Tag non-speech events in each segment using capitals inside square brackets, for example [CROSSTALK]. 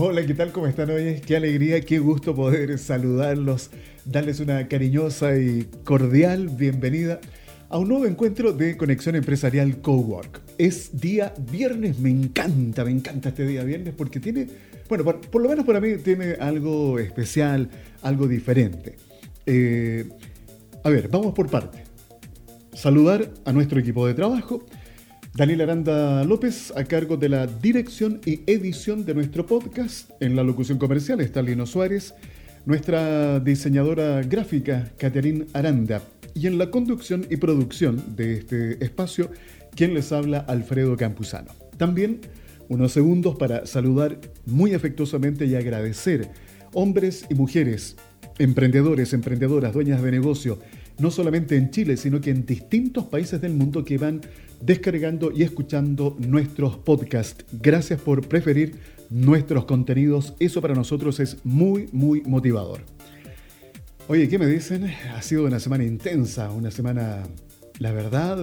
Hola, ¿qué tal? ¿Cómo están hoy? Qué alegría, qué gusto poder saludarlos, darles una cariñosa y cordial bienvenida a un nuevo encuentro de Conexión Empresarial Cowork. Es día viernes, me encanta, me encanta este día viernes porque tiene, bueno, por, lo menos para mí tiene algo especial, algo diferente. Eh, a ver, vamos por parte. Saludar a nuestro equipo de trabajo Daniel Aranda López, a cargo de la dirección y edición de nuestro podcast. En la locución comercial está Lino Suárez, nuestra diseñadora gráfica, Caterín Aranda. Y en la conducción y producción de este espacio, quien les habla, Alfredo Campuzano. También unos segundos para saludar muy afectuosamente y agradecer hombres y mujeres, emprendedores, emprendedoras, dueñas de negocio, no solamente en Chile, sino que en distintos países del mundo que van descargando y escuchando nuestros podcasts. Gracias por preferir nuestros contenidos. Eso para nosotros es muy, muy motivador. Oye, ¿qué me dicen? Ha sido una semana intensa, una semana, la verdad,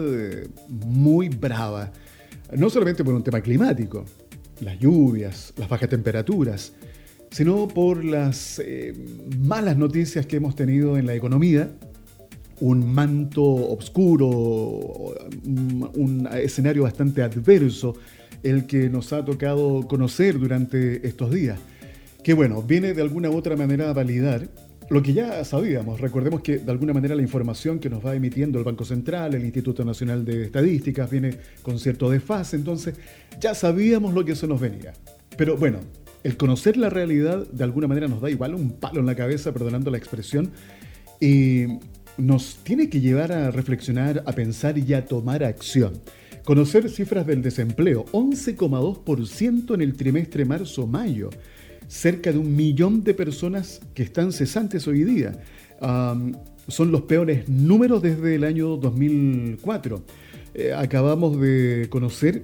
muy brava. No solamente por un tema climático, las lluvias, las bajas temperaturas, sino por las eh, malas noticias que hemos tenido en la economía un manto oscuro, un escenario bastante adverso el que nos ha tocado conocer durante estos días. Que bueno, viene de alguna u otra manera a validar lo que ya sabíamos. Recordemos que de alguna manera la información que nos va emitiendo el Banco Central, el Instituto Nacional de Estadísticas, viene con cierto desfase, entonces ya sabíamos lo que eso nos venía. Pero bueno, el conocer la realidad de alguna manera nos da igual un palo en la cabeza, perdonando la expresión, y nos tiene que llevar a reflexionar, a pensar y a tomar acción. Conocer cifras del desempleo, 11,2% en el trimestre marzo-mayo, cerca de un millón de personas que están cesantes hoy día. son los peores números desde el año 2004. Eh, acabamos de conocer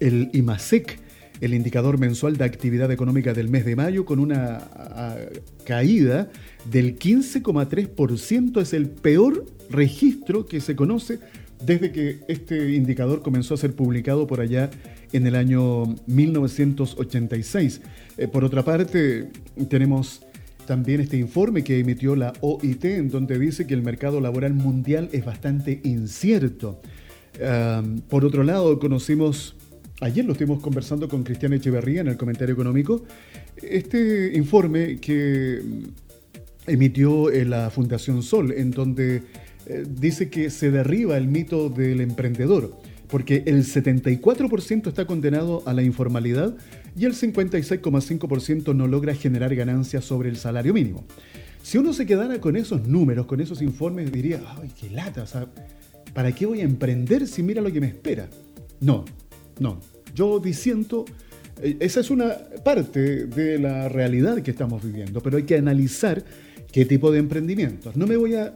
el IMASEC, el indicador mensual de actividad económica del mes de mayo, con una caída del 15,3%. Es el peor registro que se conoce desde que este indicador comenzó a ser publicado por allá en el año 1986. Eh, por otra parte, tenemos también este informe que emitió la OIT, en donde dice que el mercado laboral mundial es bastante incierto. por otro lado, conocimos Ayer lo estuvimos conversando con Cristian Echeverría en el comentario económico. Este informe que emitió la Fundación Sol, en donde eh, dice que se derriba el mito del emprendedor, porque el 74% está condenado a la informalidad y el 56,5% no logra generar ganancias sobre el salario mínimo. Si uno se quedara con esos números, con esos informes, diría, ay, qué lata, ¿para qué voy a emprender si mira lo que me espera? No, no, yo disiento, eh, esa es una parte de la realidad que estamos viviendo, pero hay que analizar qué tipo de emprendimientos. No me voy a,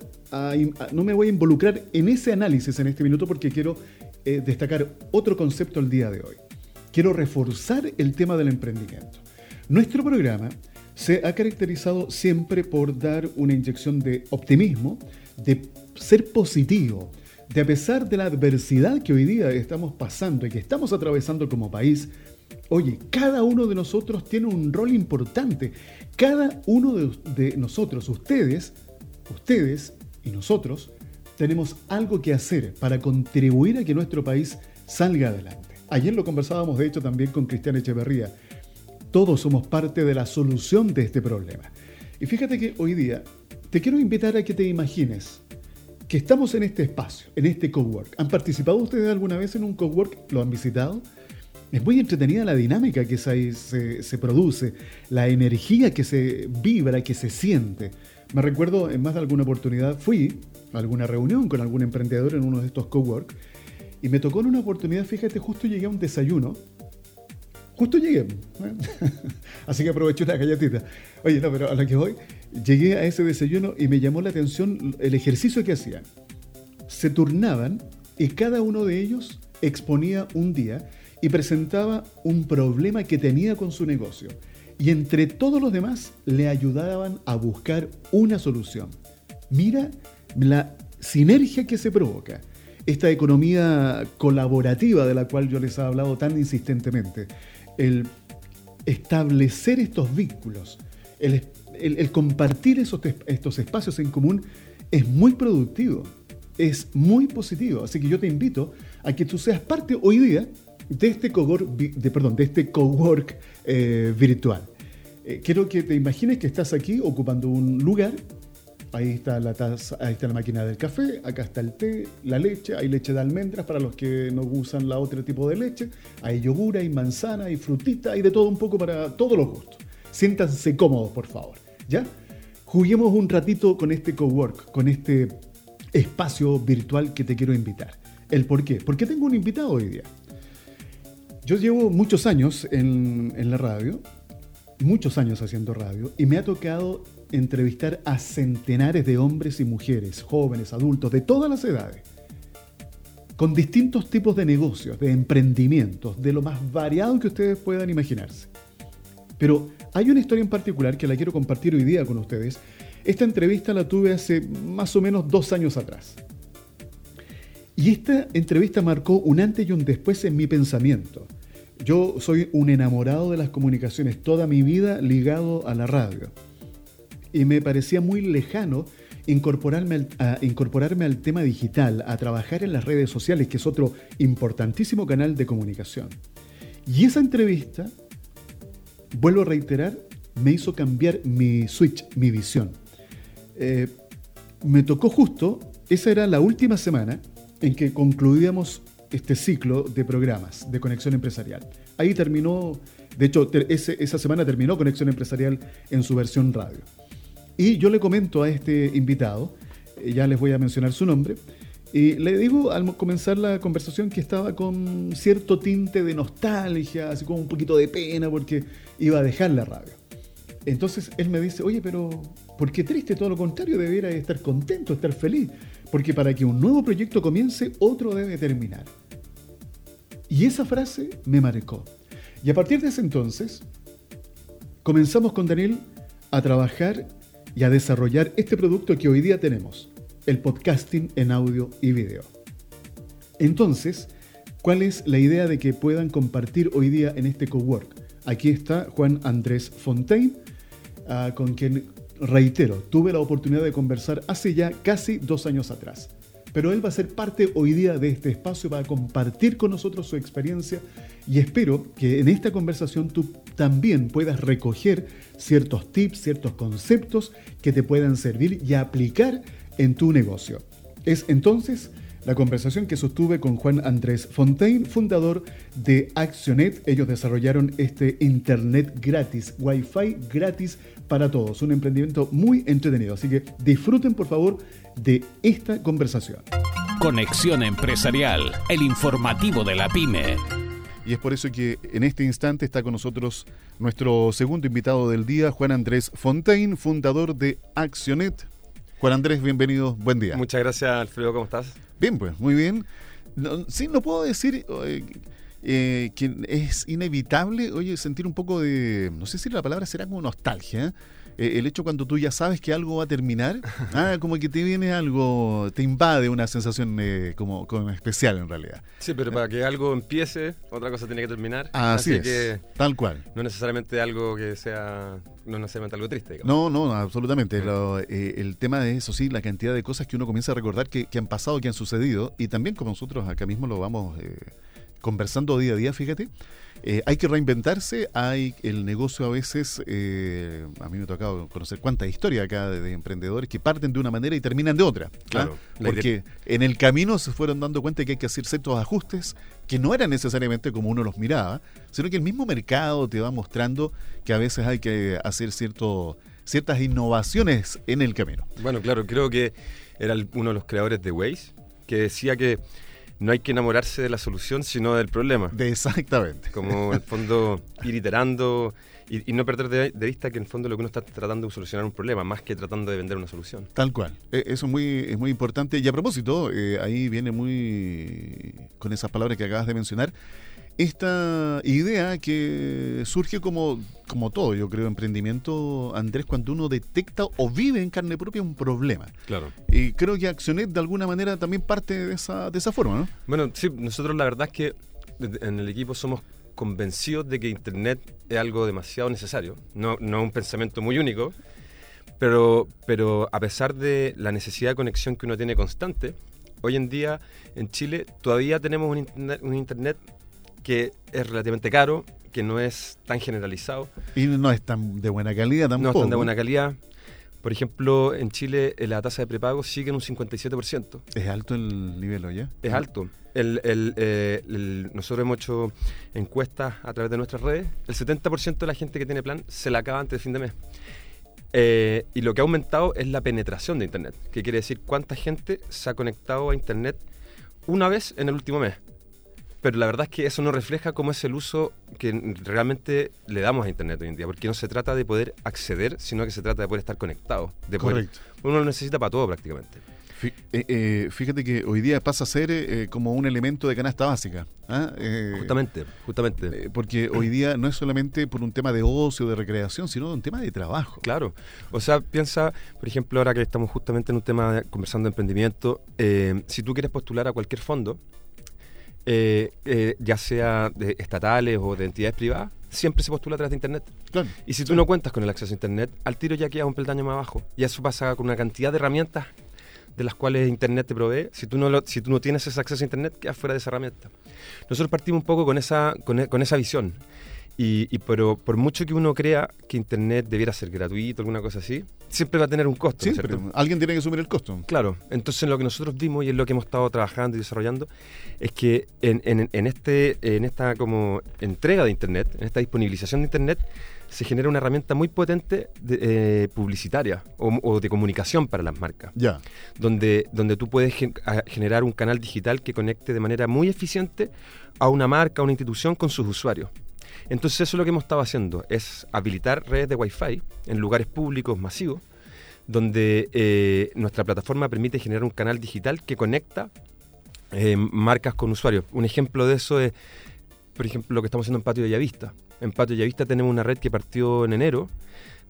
no me voy a involucrar en ese análisis en este minuto porque quiero eh, destacar otro concepto el día de hoy. Quiero reforzar el tema del emprendimiento. Nuestro programa se ha caracterizado siempre por dar una inyección de optimismo, de ser positivo, de a pesar de la adversidad que hoy día estamos pasando y que estamos atravesando como país, oye, cada uno de nosotros tiene un rol importante. Cada uno de, nosotros, ustedes, ustedes y nosotros, tenemos algo que hacer para contribuir a que nuestro país salga adelante. Ayer lo conversábamos, de hecho, también con Cristian Echeverría. Todos somos parte de la solución de este problema. Y fíjate que hoy día te quiero invitar a que te imagines que estamos en este espacio, en este cowork. ¿Han participado ustedes alguna vez en un cowork? ¿Lo han visitado? Es muy entretenida la dinámica que se, produce, la energía que se vibra, que se siente. Me recuerdo en más de alguna oportunidad fui a alguna reunión con algún emprendedor en uno de estos cowork y me tocó en una oportunidad, fíjate, justo llegué a un desayuno. Justo llegué. [LAUGHS] Así que aproveché una galletita. Oye, no, pero a lo que voy, llegué a ese desayuno y me llamó la atención el ejercicio que hacían. Se turnaban y cada uno de ellos exponía un día y presentaba un problema que tenía con su negocio. Y entre todos los demás le ayudaban a buscar una solución. Mira la sinergia que se provoca. Esta economía colaborativa de la cual yo les he hablado tan insistentemente. El establecer estos vínculos, el, compartir esos, estos espacios en común es muy productivo, es muy positivo. Así que yo te invito a que tú seas parte hoy día de este cowork, de, perdón, de este cowork eh, virtual. Eh, quiero que te imagines que estás aquí ocupando un lugar. Ahí está la taza, ahí está la máquina del café, acá está el té, la leche, hay leche de almendras para los que no usan la otro tipo de leche, hay yogur, hay manzana, hay frutita, hay de todo un poco para todos los gustos. Siéntanse cómodos, por favor. ¿Ya? Juguemos un ratito con este cowork, con este espacio virtual que te quiero invitar. ¿El por qué? Porque tengo un invitado hoy día. Yo llevo muchos años en, en la radio, muchos años haciendo radio, y me ha tocado entrevistar a centenares de hombres y mujeres, jóvenes, adultos, de todas las edades, con distintos tipos de negocios, de emprendimientos, de lo más variado que ustedes puedan imaginarse. Pero hay una historia en particular que la quiero compartir hoy día con ustedes. Esta entrevista la tuve hace más o menos dos años atrás. Y esta entrevista marcó un antes y un después en mi pensamiento. Yo soy un enamorado de las comunicaciones, toda mi vida ligado a la radio. Y me parecía muy lejano incorporarme al, incorporarme al tema digital, a trabajar en las redes sociales, que es otro importantísimo canal de comunicación. Y esa entrevista vuelvo a reiterar, me hizo cambiar mi switch, mi visión. Eh, me tocó justo, esa era la última semana en que concluíamos este ciclo de programas de conexión empresarial. Ahí terminó, de hecho, esa semana terminó Conexión Empresarial en su versión radio. Y yo le comento a este invitado, eh, ya les voy a mencionar su nombre, y le digo al comenzar la conversación que estaba con cierto tinte de nostalgia, así como un poquito de pena porque iba a dejar la radio. Entonces él me dice, oye, pero ¿por qué triste? Todo lo contrario, debiera estar contento, estar feliz. Porque para que un nuevo proyecto comience, otro debe terminar. Y esa frase me marcó. Y a partir de ese entonces, comenzamos con Daniel a trabajar y a desarrollar este producto que hoy día tenemos el podcasting en audio y video. Entonces, ¿cuál es la idea de que puedan compartir hoy día en este cowork? Aquí está Juan Andrés Fontaine, ah, con quien, reitero, tuve la oportunidad de conversar hace ya casi dos años atrás. Pero él va a ser parte hoy día de este espacio, va a compartir con nosotros su experiencia y espero que en esta conversación tú también puedas recoger ciertos tips, ciertos conceptos que te puedan servir y aplicar en tu negocio. Es entonces la conversación que sostuve con Juan Andrés Fontaine, fundador de Accionet. Ellos desarrollaron este Internet gratis, Wi-Fi gratis para todos. Un emprendimiento muy entretenido. Así que disfruten por favor de esta conversación. Conexión Empresarial, el informativo de la pyme. Y es por eso que en este instante está con nosotros nuestro segundo invitado del día, Juan Andrés Fontaine, fundador de Accionet. Juan Andrés, bienvenido, buen día. Muchas gracias, Alfredo, ¿cómo estás? Bien, pues, muy bien. sí, no puedo decir eh, eh, que es inevitable, oye, sentir un poco de, no sé si la palabra será como nostalgia, eh, el hecho cuando tú ya sabes que algo va a terminar, [LAUGHS] ah, como que te viene algo, te invade una sensación eh, como, especial en realidad. Sí, pero para que algo empiece, otra cosa tiene que terminar. Así, es, que tal cual. No necesariamente algo que sea, no necesariamente algo triste. No, no, absolutamente. Eh, el tema de eso sí, la cantidad de cosas que uno comienza a recordar que, han pasado, que han sucedido, y también como nosotros acá mismo lo vamos conversando día a día, fíjate. Eh, hay que reinventarse, hay el negocio a veces, eh, a mí me ha tocado conocer cuánta historia acá de, emprendedores que parten de una manera y terminan de otra. ¿ah? Claro. Porque en el camino se fueron dando cuenta que hay que hacer ciertos ajustes que no eran necesariamente como uno los miraba, sino que el mismo mercado te va mostrando que a veces hay que hacer cierto, ciertas innovaciones en el camino. Bueno, claro, creo que era uno de los creadores de Waze que decía que no hay que enamorarse de la solución, sino del problema. exactamente. Como en el fondo ir iterando y, no perder de, vista que en el fondo lo que uno está tratando de solucionar un problema, más que tratando de vender una solución. Tal cual. E, eso es muy, es muy importante. Y a propósito, eh, ahí viene muy con esas palabras que acabas de mencionar esta idea que surge como, como todo, yo creo, emprendimiento, Andrés, cuando uno detecta o vive en carne propia un problema. Claro. Y creo que Accionet de alguna manera también parte de esa, de esa forma, ¿no? Bueno, sí, nosotros la verdad es que en el equipo somos convencidos de que Internet es algo demasiado necesario. No, no es un pensamiento muy único, pero, pero a pesar de la necesidad de conexión que uno tiene constante, hoy en día en Chile todavía tenemos un internet, un internet que es relativamente caro, que no es tan generalizado. Y no es tan de buena calidad tampoco. No es tan de buena calidad. Por ejemplo, en Chile eh, la tasa de prepago sigue en un 57%. ¿Es alto el nivel hoy? Es alto. El, el, eh, el, nosotros hemos hecho encuestas a través de nuestras redes. El 70% de la gente que tiene plan se la acaba antes de fin de mes. Eh, y lo que ha aumentado es la penetración de Internet, que quiere decir cuánta gente se ha conectado a Internet una vez en el último mes. Pero la verdad es que eso no refleja cómo es el uso que realmente le damos a Internet hoy en día, porque no se trata de poder acceder, sino que se trata de poder estar conectado. De Correcto. uno lo necesita para todo prácticamente. Eh, eh, fíjate que hoy día pasa a ser eh, como un elemento de canasta básica. ¿ah? justamente, justamente. porque hoy día no es solamente por un tema de ocio, de recreación, sino un tema de trabajo. Claro. O sea, piensa, por ejemplo, ahora que estamos justamente en un tema de, conversando de emprendimiento, si tú quieres postular a cualquier fondo, ya sea de estatales o de entidades privadas, siempre se postula a través de Internet. Claro, y si tú no cuentas con el acceso a Internet, al tiro ya queda un peldaño más abajo. Y eso pasa con una cantidad de herramientas de las cuales Internet te provee, si tú no, si tú no tienes ese acceso a Internet, quedas fuera de esa herramienta. Nosotros partimos un poco con esa, con, e, esa visión. Y, pero por mucho que uno crea que Internet debiera ser gratuito, alguna cosa así, siempre va a tener un costo. Alguien tiene que asumir el costo. Claro, entonces lo que nosotros dimos y es lo que hemos estado trabajando y desarrollando es que en, en, en este, en esta como entrega de Internet, en esta disponibilización de Internet, se genera una herramienta muy potente de, eh, publicitaria o, de comunicación para las marcas. Ya. Donde, donde tú puedes generar un canal digital que conecte de manera muy eficiente a una marca, a una institución con sus usuarios. Entonces eso es lo que hemos estado haciendo, es habilitar redes de Wi-Fi en lugares públicos masivos, donde eh, nuestra plataforma permite generar un canal digital que conecta eh, marcas con usuarios. Un ejemplo de eso es, por ejemplo, lo que estamos haciendo en Patio de Llavista en Patio Yavista tenemos una red que partió en enero,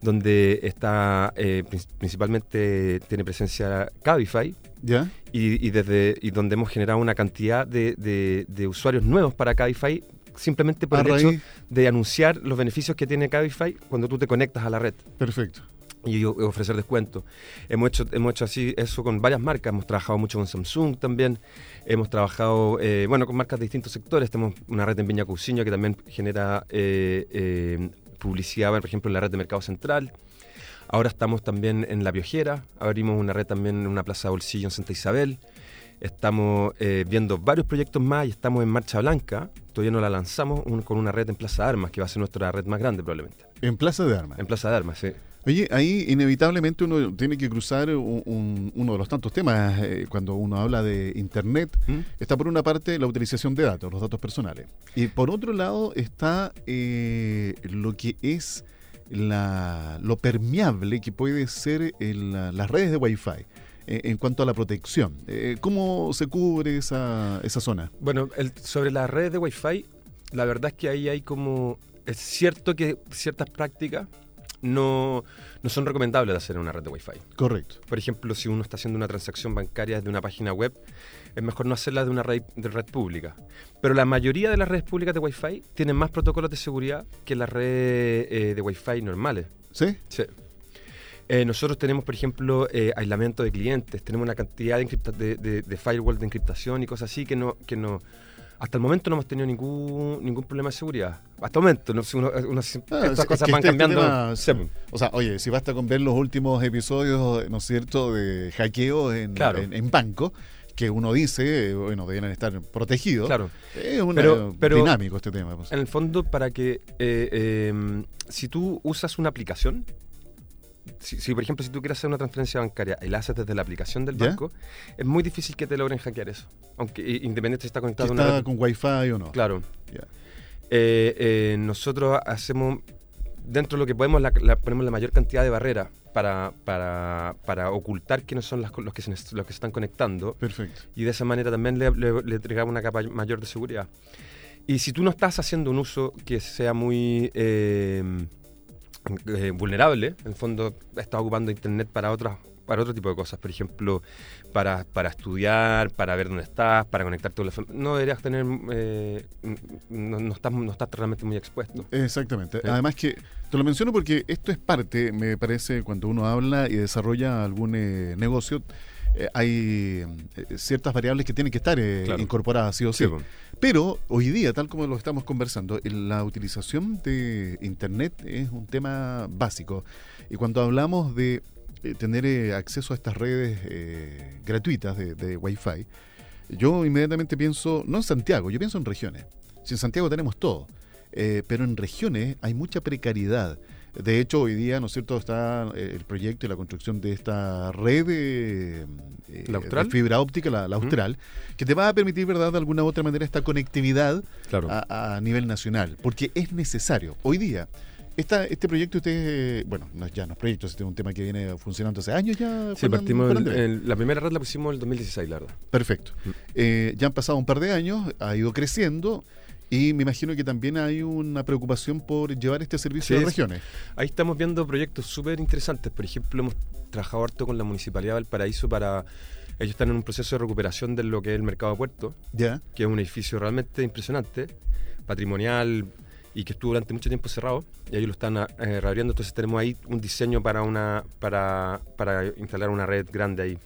donde está eh, principalmente tiene presencia Cabify. ¿Ya? Y, desde y donde hemos generado una cantidad de, usuarios nuevos para Cabify simplemente por el hecho de anunciar los beneficios que tiene Cabify cuando tú te conectas a la red. Perfecto y ofrecer descuento. Hemos hecho, hemos hecho así eso con varias marcas, hemos trabajado mucho con Samsung también, hemos trabajado eh, bueno con marcas de distintos sectores, tenemos una red en Viña Cousiño que también genera eh, eh, publicidad, por ejemplo en la red de Mercado Central. Ahora estamos también en La Piojera, abrimos una red también en una plaza de bolsillo en Santa Isabel. Estamos viendo varios proyectos más y estamos en Marcha Blanca. Todavía no la lanzamos con una red en Plaza de Armas, que va a ser nuestra red más grande probablemente. ¿En Plaza de Armas? En Plaza de Armas, sí. Oye, ahí inevitablemente uno tiene que cruzar uno de los tantos temas eh, cuando uno habla de Internet. ¿Mm? Está por una parte la utilización de datos, los datos personales. Y por otro lado está eh, lo que es la, lo permeable que puede ser las redes de Wi-Fi eh, en cuanto a la protección. ¿Cómo se cubre esa, esa zona? Bueno, el, sobre las redes de Wi-Fi, la verdad es que ahí hay como... Es cierto que ciertas prácticas no, no son recomendables de hacer en una red de Wi-Fi. Correcto. Por ejemplo, si uno está haciendo una transacción bancaria desde una página web, es mejor no hacerla de una red, de red pública. Pero la mayoría de las redes públicas de Wi-Fi tienen más protocolos de seguridad que las redes eh, de Wi-Fi normales. ¿Sí? Sí. Eh, nosotros tenemos, por ejemplo, eh, aislamiento de clientes, tenemos una cantidad de, de, de, firewall de encriptación y cosas así que no, que no, hasta el momento no hemos tenido ningún, ningún problema de seguridad. Hasta el momento, no, ah, estas cosas van este cambiando. o sea, oye, si basta con ver los últimos episodios, ¿no es cierto?, de hackeo en, en, banco, que uno dice, bueno, deben estar protegidos. Claro. Es un dinámico este tema. Pues. En el fondo, para que eh, em, si tú usas una aplicación, si, por ejemplo, si tú quieres hacer una transferencia bancaria y la haces desde la aplicación del banco, es muy difícil que te logren hackear eso. Aunque independiente si está conectado a una con Wi-Fi o no. Claro. Eh, eh, nosotros hacemos, dentro de lo que podemos, la, ponemos la mayor cantidad de barreras para, para, para ocultar quiénes son las, los, que se, los que se están conectando. Perfecto. Y de esa manera también le, le, entregamos una capa mayor de seguridad. Y si tú no estás haciendo un uso que sea muy... Eh, eh, vulnerable, en el fondo está ocupando Internet para otras para otro tipo de cosas, por ejemplo, para, para estudiar, para ver dónde estás, para conectarte con la familia. No deberías tener, eh, no, no, estás, no estás realmente muy expuesto. Exactamente. Además que te lo menciono porque esto es parte, me parece, cuando uno habla y desarrolla algún eh, negocio, eh, hay eh, ciertas variables que tienen que estar eh, claro. incorporadas sí o sí. sí bueno. Pero hoy día, tal como lo estamos conversando, la utilización de Internet es un tema básico. Y cuando hablamos de eh, tener acceso a estas redes eh, gratuitas de, de Wi-Fi, yo inmediatamente pienso, no en Santiago, yo pienso en regiones. Si en Santiago tenemos todo, pero en regiones hay mucha precariedad. De hecho, hoy día, ¿no es cierto?, está eh, el proyecto y la construcción de esta red de, eh, ¿La de fibra óptica, la, la austral, que te va a permitir, ¿verdad?, de alguna u otra manera esta conectividad claro. a, a, nivel nacional, porque es necesario. Hoy día, esta, este proyecto, usted, bueno, no, ya no es proyecto, este es un tema que viene funcionando hace años ya. Sí, partimos, la primera red la pusimos en el 2016, la verdad. Perfecto. Eh, ya han pasado un par de años, ha ido creciendo. Y me imagino que también hay una preocupación por llevar este servicio sí, a regiones. Ahí estamos viendo proyectos súper interesantes. Por ejemplo, hemos trabajado harto con la Municipalidad de Valparaíso para... Ellos están en un proceso de recuperación de lo que es el mercado de puerto, yeah. que es un edificio realmente impresionante, patrimonial y que estuvo durante mucho tiempo cerrado y ellos lo están eh, reabriendo. Entonces tenemos ahí un diseño para, una, para, para instalar una red grande ahí.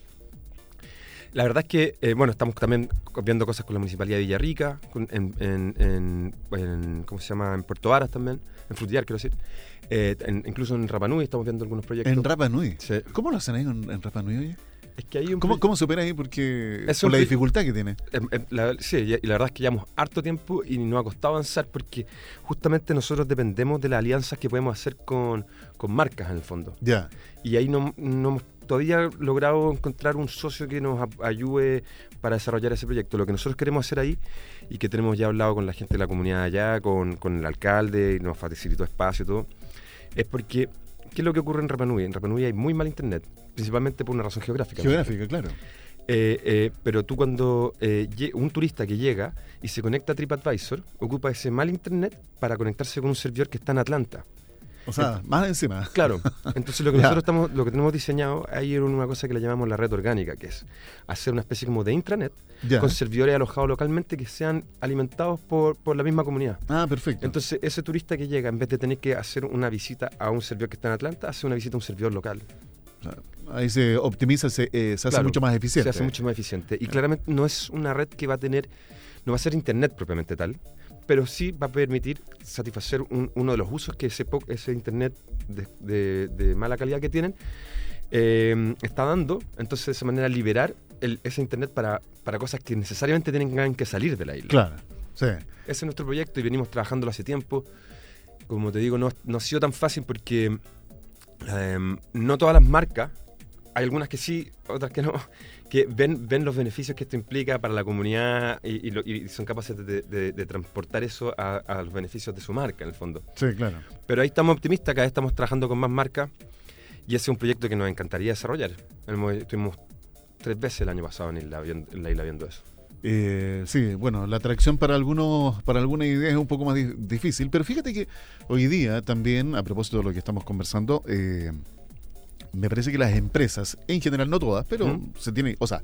La verdad es que, eh, bueno, estamos también viendo cosas con la Municipalidad de Villarrica, con, en, en, en, en, ¿cómo se llama? En Puerto Varas también, en Frutillar, quiero decir. Eh, incluso en Rapanui estamos viendo algunos proyectos. ¿En Rapanui? Sí. ¿Cómo lo hacen ahí en, Rapanui, oye? Es que hay un ¿Cómo, ¿Cómo se opera ahí? Porque es por la dificultad que tiene. Eh, eh, la, sí, y la verdad es que llevamos harto tiempo y nos ha costado avanzar porque justamente nosotros dependemos de las alianzas que podemos hacer con, con marcas en el fondo. Ya. Y ahí no, no hemos todavía logrado encontrar un socio que nos ayude para desarrollar ese proyecto. Lo que nosotros queremos hacer ahí y que tenemos ya hablado con la gente de la comunidad allá, con, con el alcalde y nos facilitó espacio y todo, es porque, ¿qué es lo que ocurre en Rapanui? En Rapanui hay muy mal internet, principalmente por una razón geográfica. Geográfica, claro. Eh, eh, pero tú cuando eh, un turista que llega y se conecta a TripAdvisor, ocupa ese mal internet para conectarse con un servidor que está en Atlanta. O sea, más encima. Claro. Entonces lo que [LAUGHS] nosotros estamos, lo que tenemos diseñado ahí es una cosa que le llamamos la red orgánica, que es hacer una especie como de intranet con servidores alojados localmente que sean alimentados por, por la misma comunidad. Ah, perfecto. Entonces ese turista que llega, en vez de tener que hacer una visita a un servidor que está en Atlanta, hace una visita a un servidor local. Ahí se optimiza, se, eh, se hace claro, mucho más eficiente. Se hace mucho más eficiente. Y claramente no es una red que va a tener, no va a ser internet propiamente tal, pero sí va a permitir satisfacer un, uno de los usos que ese, ese Internet de, de, de, mala calidad que tienen eh, está dando. Entonces, de esa manera, liberar el, ese Internet para, para cosas que necesariamente tienen que salir de la isla. Claro, sí. Ese es nuestro proyecto y venimos trabajándolo hace tiempo. Como te digo, no, no ha sido tan fácil porque eh, no todas las marcas, hay algunas que sí, otras que no, que ven, ven los beneficios que esto implica para la comunidad y, y, lo, y son capaces de, de, de transportar eso a, a, los beneficios de su marca, en el fondo. Sí, claro. Pero ahí estamos optimistas, cada vez estamos trabajando con más marcas y ese es un proyecto que nos encantaría desarrollar. Estuvimos tres veces el año pasado en, isla, en la isla viendo eso. Eh, sí, bueno, la atracción para algunos, para alguna idea es un poco más di difícil, pero fíjate que hoy día también, a propósito de lo que estamos conversando, eh, me parece que las empresas, en general no todas, pero ¿Mm? se tiene, o sea,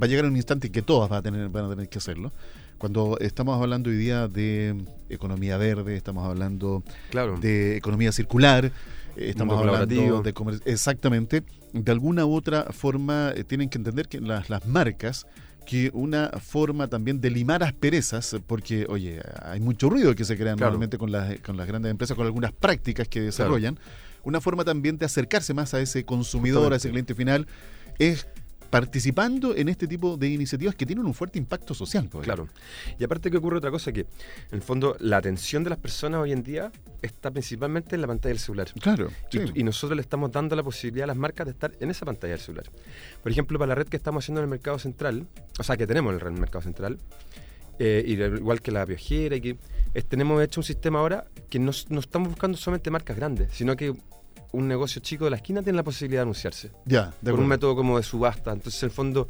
va a llegar un instante en que todas van a tener, van a tener que hacerlo. Cuando estamos hablando hoy día de economía verde, estamos hablando claro. de economía circular, estamos hablando de comercio, exactamente, de alguna u otra forma eh, tienen que entender que las, las marcas que una forma también de limar asperezas, porque, oye, hay mucho ruido que se crea claro. normalmente con las, con las grandes empresas, con algunas prácticas que desarrollan. Claro. Una forma también de acercarse más a ese consumidor, a ese cliente final, es participando en este tipo de iniciativas que tienen un fuerte impacto social. Claro. Y aparte que ocurre otra cosa, que en el fondo la atención de las personas hoy en día está principalmente en la pantalla del celular. Claro. Y, sí. y nosotros le estamos dando la posibilidad a las marcas de estar en esa pantalla del celular. Por ejemplo, para la red que estamos haciendo en el mercado central, o sea, que tenemos en el mercado central, eh, igual que la viajera, y que eh, tenemos hecho un sistema ahora que no, no estamos buscando solamente marcas grandes, sino que un negocio chico de la esquina tiene la posibilidad de anunciarse. Ya, de por un método como de subasta. Entonces, en el fondo,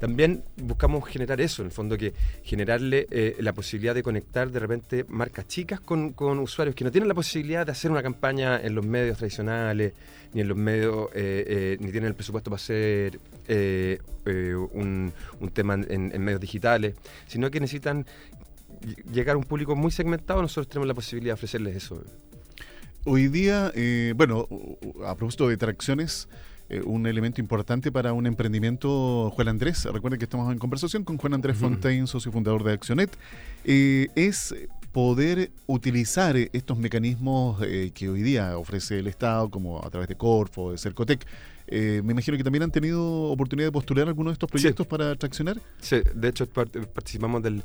también buscamos generar eso, en el fondo, que generarle eh, la posibilidad de conectar de repente marcas chicas con, con usuarios que no tienen la posibilidad de hacer una campaña en los medios tradicionales, ni en los medios, eh, eh, ni tienen el presupuesto para hacer eh, eh, un, un tema en, en medios digitales, sino que necesitan ll- llegar a un público muy segmentado, nosotros tenemos la posibilidad de ofrecerles eso. Hoy día, eh, bueno, a propósito de tracciones, eh, un elemento importante para un emprendimiento, Juan Andrés, recuerden que estamos en conversación con Juan Andrés. Fontaine, socio fundador de Accionet, eh, es poder utilizar estos mecanismos que hoy día ofrece el Estado, como a través de Corfo, de Cercotec. Eh, me imagino que también han tenido oportunidad de postular algunos de estos proyectos para traccionar. Sí, de hecho part- participamos del,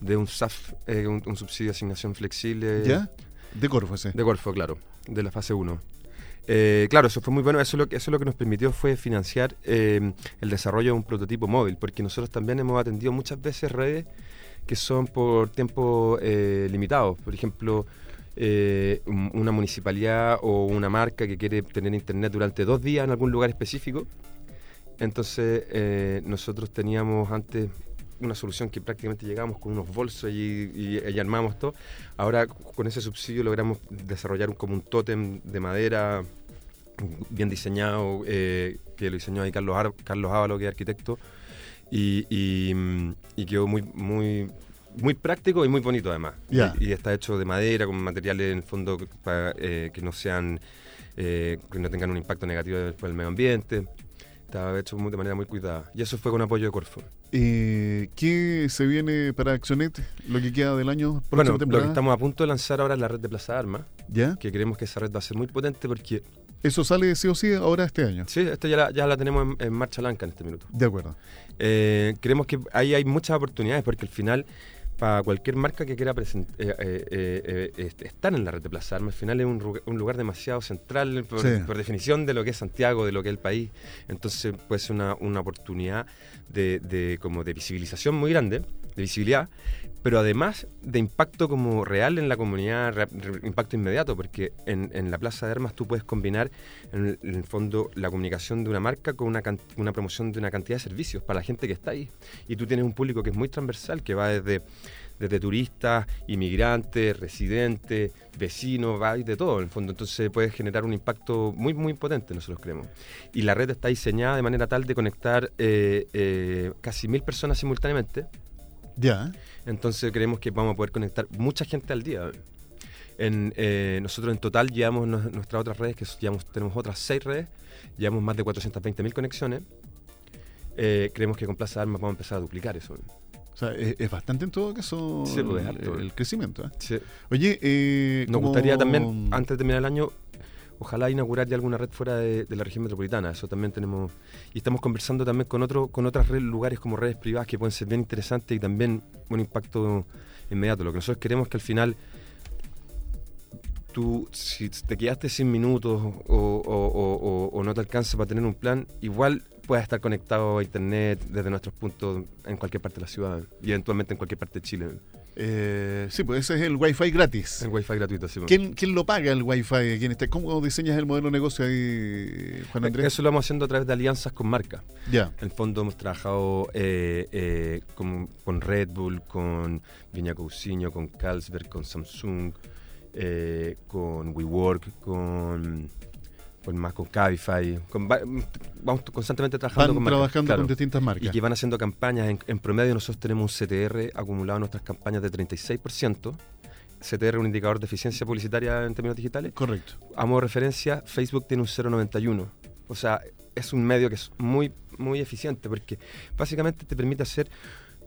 de un SAF, eh, un, un subsidio de asignación flexible. ¿Ya? De Corfo, ese. De Golfo, claro, de la fase 1. claro, eso fue muy bueno. Eso lo, que- eso lo que nos permitió fue financiar eh, el desarrollo de un prototipo móvil, porque nosotros también hemos atendido muchas veces redes que son por tiempo eh, limitado. Por ejemplo, eh, un- una municipalidad o una marca que quiere tener internet durante dos días en algún lugar específico. Entonces, eh, nosotros teníamos antes una solución que prácticamente llegamos con unos bolsos y, y, armamos todo. Ahora, con ese subsidio, logramos desarrollar un, como un tótem de madera bien diseñado, eh, que lo diseñó ahí Carlos, Ar- Carlos Ávalo, que es arquitecto, y, quedó muy, muy práctico y muy bonito además. Ya. Y, y está hecho de madera, con materiales en el fondo para, eh, que no sean, eh, que no tengan un impacto negativo para el medio ambiente. Estaba hecho de manera muy cuidada. Y eso fue con apoyo de Corfo. Eh, ¿Qué se viene para Accionet? Lo que queda del año, Bueno, lo temporada. que estamos a punto de lanzar ahora es la red de Plaza de Armas, ¿Ya? que creemos que esa red va a ser muy potente porque, Eso sale sí o sí ahora este año. sí, esto ya la, ya la tenemos en, en marcha blanca en este minuto. De acuerdo. Eh, creemos que ahí hay muchas oportunidades porque al final, para cualquier marca que quiera present- eh, eh, eh, est- estar en la red de Plaza Armas, al final es un, lugar demasiado central por, Sí. por definición de lo que es Santiago, de lo que es el país. Entonces puede ser una, una oportunidad de, de- como de visibilización muy grande, de visibilidad, pero además de impacto como real en la comunidad, impacto inmediato, porque en, la Plaza de Armas tú puedes combinar en el, fondo la comunicación de una marca con una, una promoción de una cantidad de servicios para la gente que está ahí. Y tú tienes un público que es muy transversal, que va desde, desde turistas, inmigrantes, residentes, vecinos, va de todo en el fondo. Entonces puedes generar un impacto muy, muy potente, nosotros creemos. Y la red está diseñada de manera tal de conectar eh, eh, casi mil personas simultáneamente. Ya. Entonces creemos que vamos a poder conectar mucha gente al día. En, eh, nosotros en total llevamos nos- nuestras otras redes, que llevamos, tenemos otras seis redes, llevamos más de 420.000 conexiones. Eh, creemos que con Plaza de Armas vamos a empezar a duplicar eso. O sea, es, es bastante en todo caso Sí, pues, es el, crecimiento. ¿eh? Sí. Oye, eh, Nos como- gustaría también, antes de terminar el año, ojalá inaugurar ya alguna red fuera de, la región metropolitana. Eso también tenemos. Y estamos conversando también con otro, con otras redes- lugares como redes privadas que pueden ser bien interesantes y también un impacto inmediato. Lo que nosotros queremos es que al final tú, si te quedaste sin minutos o no te alcanza para tener un plan, igual puedas estar conectado a internet desde nuestros puntos en cualquier parte de la ciudad y eventualmente en cualquier parte de Chile. Eh, sí, pues ese es el Wi-Fi gratis. En Wi-Fi gratuito, sí. ¿Quién, quién lo paga el Wi-Fi? ¿Quién está? ¿Cómo diseñas el modelo de negocio ahí, Juan Andrés? Eso lo vamos haciendo a través de alianzas con marcas. Ya. En el fondo hemos trabajado eh, eh, con, con Red Bull, con Viña Cousiño, con Carlsberg, con Samsung, eh, con WeWork, con, con más con Cabify. Con, va- vamos constantemente trabajando con marcas, trabajando claro. con distintas Y marcas. que van haciendo campañas. En, en promedio nosotros tenemos un CTR acumulado en nuestras campañas de 36%. CTR es un indicador de eficiencia publicitaria en términos digitales. Correcto. A modo de referencia, Facebook tiene un 0,91. O sea, es un medio que es muy, muy eficiente porque básicamente te permite hacer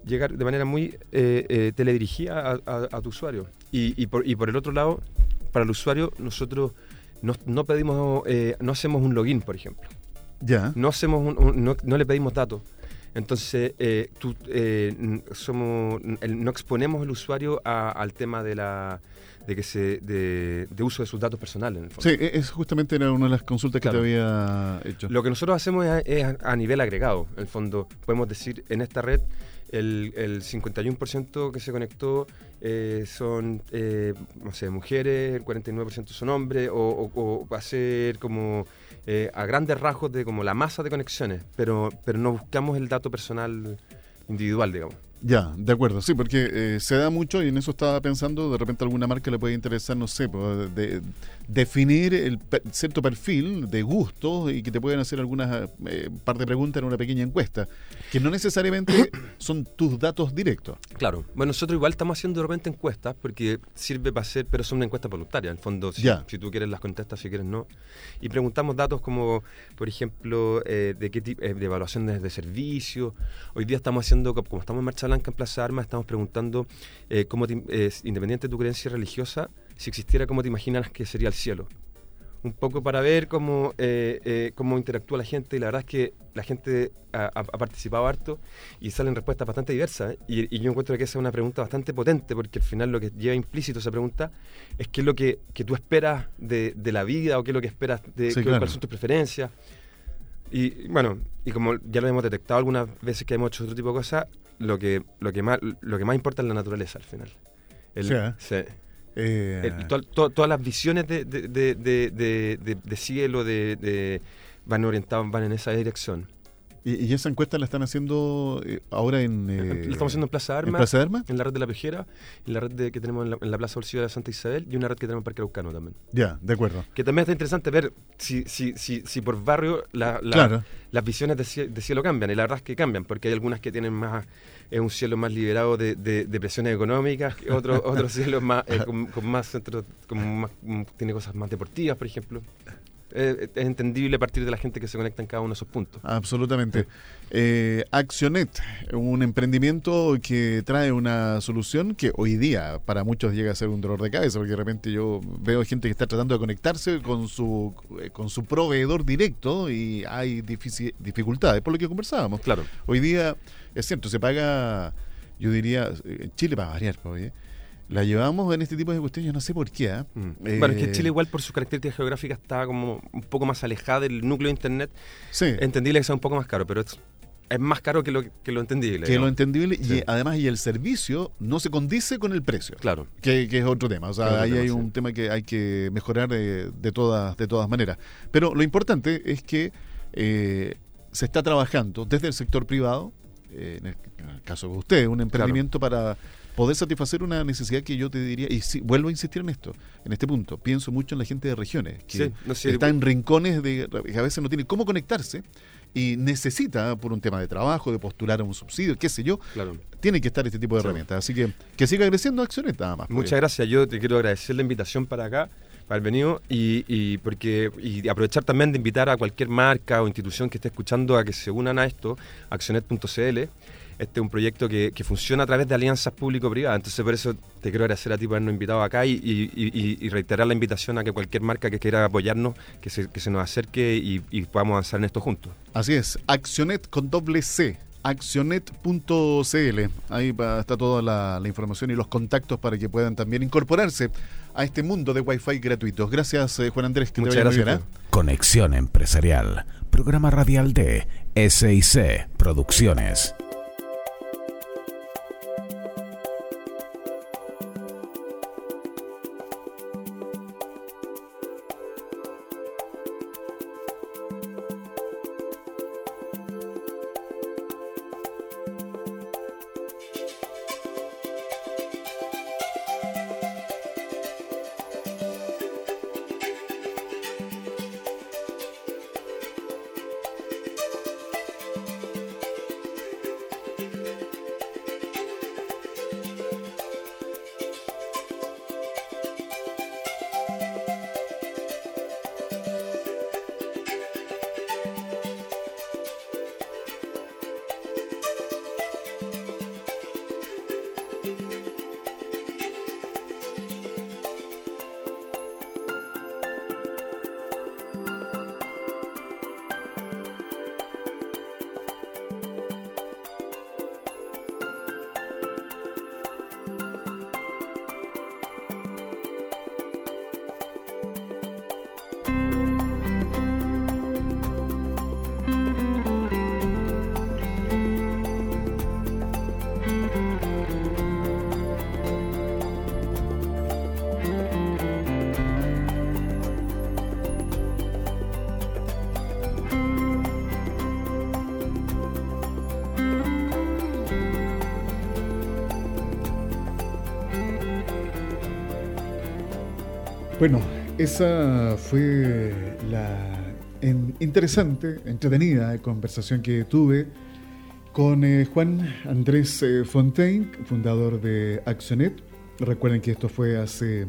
llegar de manera muy eh, eh, teledirigida a, a- a tu usuario. Y, y por, y por el otro lado, para el usuario, nosotros no, no pedimos, eh, no hacemos un login, por ejemplo. Ya. No hacemos un- un- no, no le pedimos datos. Entonces, eh, tú, eh, somos, no exponemos al usuario a- al tema de la de que se de, de uso de sus datos personales. En el fondo. Sí, e- es justamente era una de las consultas Claro. que te había hecho. Lo que nosotros hacemos es, es a, a nivel agregado. En el fondo, podemos decir, en esta red el, el 51% que se conectó eh, son, eh, no sé, mujeres, el 49% son hombres, o, o- o va a ser como eh, a grandes rasgos de como la masa de conexiones, pero, pero no buscamos el dato personal individual, digamos. Ya, de acuerdo, sí, porque eh, se da mucho y en eso estaba pensando, de repente a alguna marca le puede interesar, no sé, pues, de- definir el pe- cierto perfil de gustos y que te pueden hacer algunas eh, par de preguntas en una pequeña encuesta, que no necesariamente [COUGHS] son tus datos directos. Claro. Bueno, nosotros igual estamos haciendo de repente encuestas porque sirve para hacer, pero son una encuesta voluntaria. En el fondo, si, Ya. si tú quieres las contestas, si quieres no. Y preguntamos datos como, por ejemplo, eh, de qué tipo de evaluaciones de servicio. Hoy día estamos haciendo, co- como estamos en Marcha Blanca en Plaza Armas, estamos preguntando eh, cómo, te- eh, independiente de tu creencia religiosa, si existiera, cómo te imaginas que sería el cielo. Un poco para ver cómo, eh, eh, cómo interactúa la gente y la verdad es que la gente ha, participado harto y salen respuestas bastante diversas. Y, y yo encuentro que esa es una pregunta bastante potente porque al final lo que lleva implícito esa pregunta es qué es lo que, que tú esperas de, de la vida o qué es lo que esperas de Sí, claro. cuáles son tus preferencias. Y bueno, y como ya lo hemos detectado algunas veces que hemos hecho otro tipo de cosas, lo que, lo que, más, lo que más importa es la naturaleza al final. El- Sí, ¿eh? sí. Eh, El- to- to- todas las visiones de, de, de- de- cielo de, de- van orientadas, van en esa dirección. Y, y esa encuesta la están haciendo eh, ahora en... eh, Lo estamos haciendo en Plaza ¿en Armas, Plaza de Armas? en la red de la Pejera, en la red de- que tenemos en la, en la Plaza Bolsillo de Santa Isabel y una red que tenemos en Parque Araucano también. Ya, de acuerdo. Que también está interesante ver si, si, si, si por barrio la- la- Claro. las visiones de, de cielo cambian. Y la verdad es que cambian, porque hay algunas que tienen más eh, un cielo más liberado de, de- de presiones económicas, otros [LAUGHS] otros cielos más, eh, con, con más centros, como más, mm, tiene cosas más deportivas, por ejemplo. Eh, es entendible a partir de la gente que se conecta en cada uno de esos puntos. Absolutamente. Eh, Accionet, un emprendimiento que trae una solución que hoy día para muchos llega a ser un dolor de cabeza, porque de repente yo veo gente que está tratando de conectarse con su, eh, con su proveedor directo y hay dificultades, por lo que conversábamos. Claro. Hoy día, es cierto, se paga, yo diría, en Chile para variar, pues, oye, la llevamos en este tipo de cuestiones, yo no sé por qué. ¿ah? Mm. Eh, Bueno, es que Chile igual por sus características geográficas está como un poco más alejada del núcleo de Internet. Sí. Entendible que sea un poco más caro, pero es, es más caro que lo, que lo entendible. que lo entendible y además y el servicio no se condice con el precio. Claro. Que, que es otro tema. O sea, ahí tema, hay sí. un tema que hay que mejorar eh, de, todas, de todas maneras. Pero lo importante es que eh, se está trabajando desde el sector privado, en, el, en el caso de usted, un emprendimiento para poder satisfacer una necesidad que yo te diría, y sí, vuelvo a insistir en esto, en este punto, pienso mucho en la gente de regiones, que Sí, no sé, está en rincones de, que a veces no tiene cómo conectarse y necesita, por un tema de trabajo, de postular a un subsidio, qué sé yo, Claro. tiene que estar este tipo de Sí. herramientas. Así que que siga creciendo Acciones nada más. Muchas gracias. Yo te quiero agradecer la invitación para acá, para el venido, y, y porque y aprovechar también de invitar a cualquier marca o institución que esté escuchando a que se unan a esto, accionet.cl. Este es un proyecto que, que funciona a través de alianzas público-privadas. Entonces, por eso te quiero agradecer a ti por habernos invitado acá y, y- y- y reiterar la invitación a que cualquier marca que quiera apoyarnos, que se, que se nos acerque y, y podamos avanzar en esto juntos. Así es, Accionet con doble C, accionet.cl. Ahí está toda la, la información y los contactos para que puedan también incorporarse a este mundo de Wi-Fi gratuitos. Gracias, eh, Juan Andrés, que Muchas te gracias. bien, ¿eh? Conexión Empresarial, programa radial de SIC Producciones. Bueno, esa fue la interesante, entretenida conversación que tuve con eh, Juan Andrés eh, Fontaine, fundador de Accionet. Recuerden que esto fue hace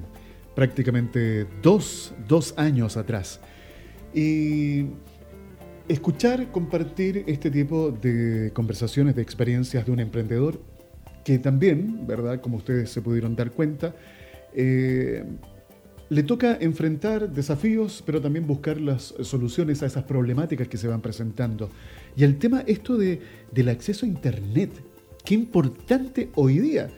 prácticamente dos, dos años atrás. Y escuchar, compartir este tipo de conversaciones, de experiencias de un emprendedor, que también, ¿verdad? Como ustedes se pudieron dar cuenta, eh, le toca enfrentar desafíos, pero también buscar las soluciones a esas problemáticas que se van presentando. Y el tema, esto de, del acceso a Internet, qué importante hoy día.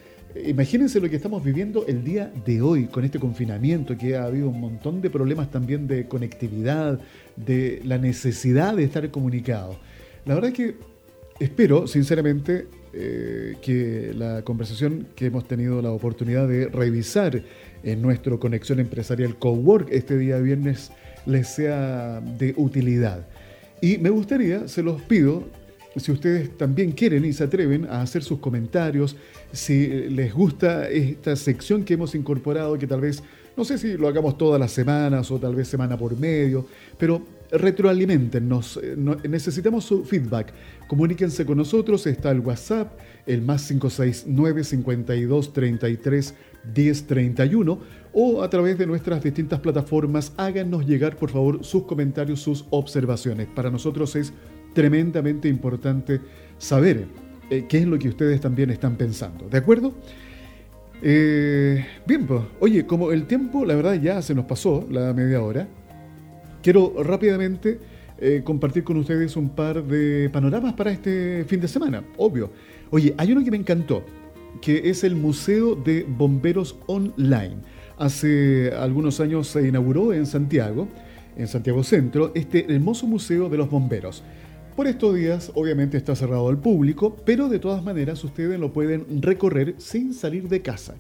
Imagínense lo que estamos viviendo el día de hoy con este confinamiento, que ha habido un montón de problemas también de conectividad, de la necesidad de estar comunicado. La verdad es que espero, sinceramente, eh, que la conversación que hemos tenido la oportunidad de revisar en nuestro Conexión Empresarial Cowork este día viernes les sea de utilidad. Y me gustaría, se los pido, si ustedes también quieren y se atreven a hacer sus comentarios, si les gusta esta sección que hemos incorporado, que tal vez, no sé si lo hagamos todas las semanas o tal vez semana por medio, pero retroalimentennos, eh, necesitamos su feedback. Comuníquense con nosotros, está el WhatsApp, el más 569 52 33 1031 o a través de nuestras distintas plataformas háganos llegar por favor sus comentarios, sus observaciones. Para nosotros es tremendamente importante saber eh, qué es lo que ustedes también están pensando. ¿De acuerdo? Eh, bien, pues, oye, como el tiempo, la verdad, ya se nos pasó la media hora, quiero rápidamente eh, compartir con ustedes un par de panoramas para este fin de semana, obvio. Oye, hay uno que me encantó que es el Museo de Bomberos Online. Hace algunos años se inauguró en Santiago, en Santiago Centro, este hermoso Museo de los Bomberos. Por estos días, obviamente está cerrado al público, pero de todas maneras ustedes lo pueden recorrer sin salir de casa,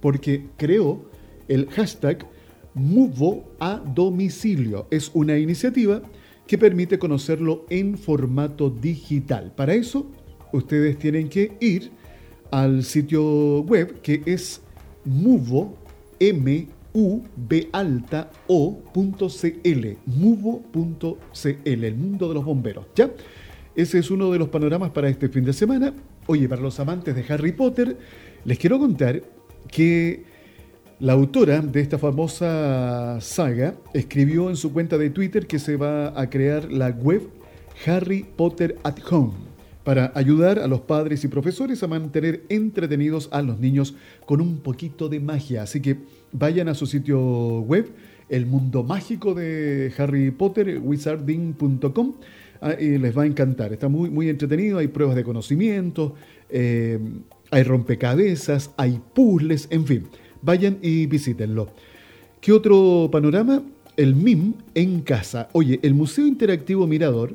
porque creó el hashtag Muvo a domicilio. Es una iniciativa que permite conocerlo en formato digital. Para eso, ustedes tienen que ir al sitio web que es muvo, m u b alta o.cl, muvo.cl, el mundo de los bomberos, ¿ya? Ese es uno de los panoramas para este fin de semana. Oye, para los amantes de Harry Potter, les quiero contar que la autora de esta famosa saga escribió en su cuenta de Twitter que se va a crear la web Harry Potter at Home para ayudar a los padres y profesores a mantener entretenidos a los niños con un poquito de magia. Así que vayan a su sitio web, el mundo mágico de Harry Potter, wizarding.com, ah, y les va a encantar. Está muy, muy entretenido, hay pruebas de conocimiento, eh, hay rompecabezas, hay puzzles, en fin, vayan y visítenlo. ¿Qué otro panorama? El MIM en casa. Oye, el Museo Interactivo Mirador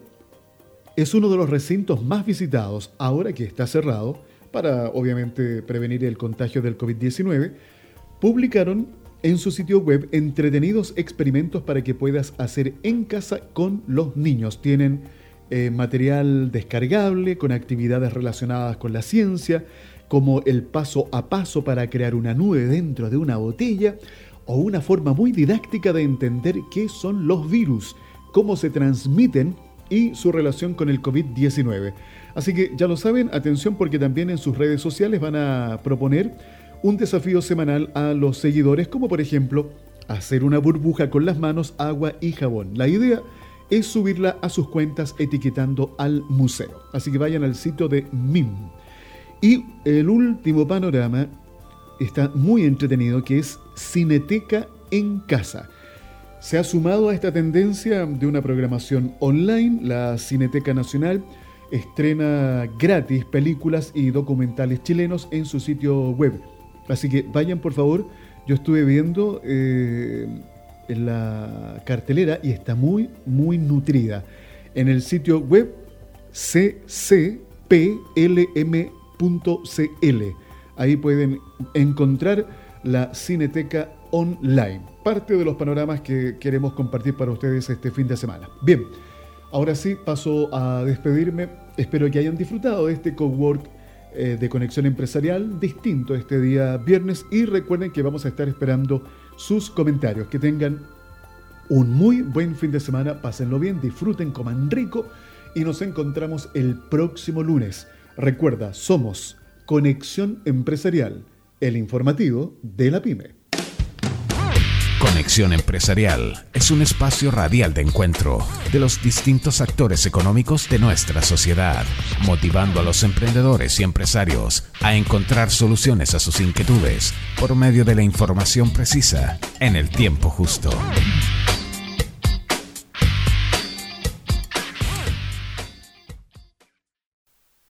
es uno de los recintos más visitados ahora que está cerrado para obviamente prevenir el contagio del COVID-19, publicaron en su sitio web entretenidos experimentos para que puedas hacer en casa con los niños. Tienen eh, material descargable con actividades relacionadas con la ciencia, como el paso a paso para crear una nube dentro de una botella, o una forma muy didáctica de entender qué son los virus, cómo se transmiten y su relación con el COVID-19. Así que ya lo saben, atención porque también en sus redes sociales van a proponer un desafío semanal a los seguidores, como por ejemplo hacer una burbuja con las manos, agua y jabón. La idea es subirla a sus cuentas etiquetando al museo. Así que vayan al sitio de MIM. Y el último panorama está muy entretenido, que es Cineteca en Casa. Se ha sumado a esta tendencia de una programación online, la Cineteca Nacional estrena gratis películas y documentales chilenos en su sitio web. Así que vayan por favor, yo estuve viendo eh, en la cartelera y está muy, muy nutrida. En el sitio web Ahí pueden encontrar la Cineteca Online parte de los panoramas que queremos compartir para ustedes este fin de semana. Bien, ahora sí paso a despedirme. Espero que hayan disfrutado de este cowork eh, de conexión empresarial distinto este día viernes y recuerden que vamos a estar esperando sus comentarios. Que tengan un muy buen fin de semana, pásenlo bien, disfruten, coman rico y nos encontramos el próximo lunes. Recuerda, somos Conexión Empresarial, el informativo de la pyme. Conexión Empresarial es un espacio radial de encuentro de los distintos actores económicos de nuestra sociedad, motivando a los emprendedores y empresarios a encontrar soluciones a sus inquietudes por medio de la información precisa en el tiempo justo.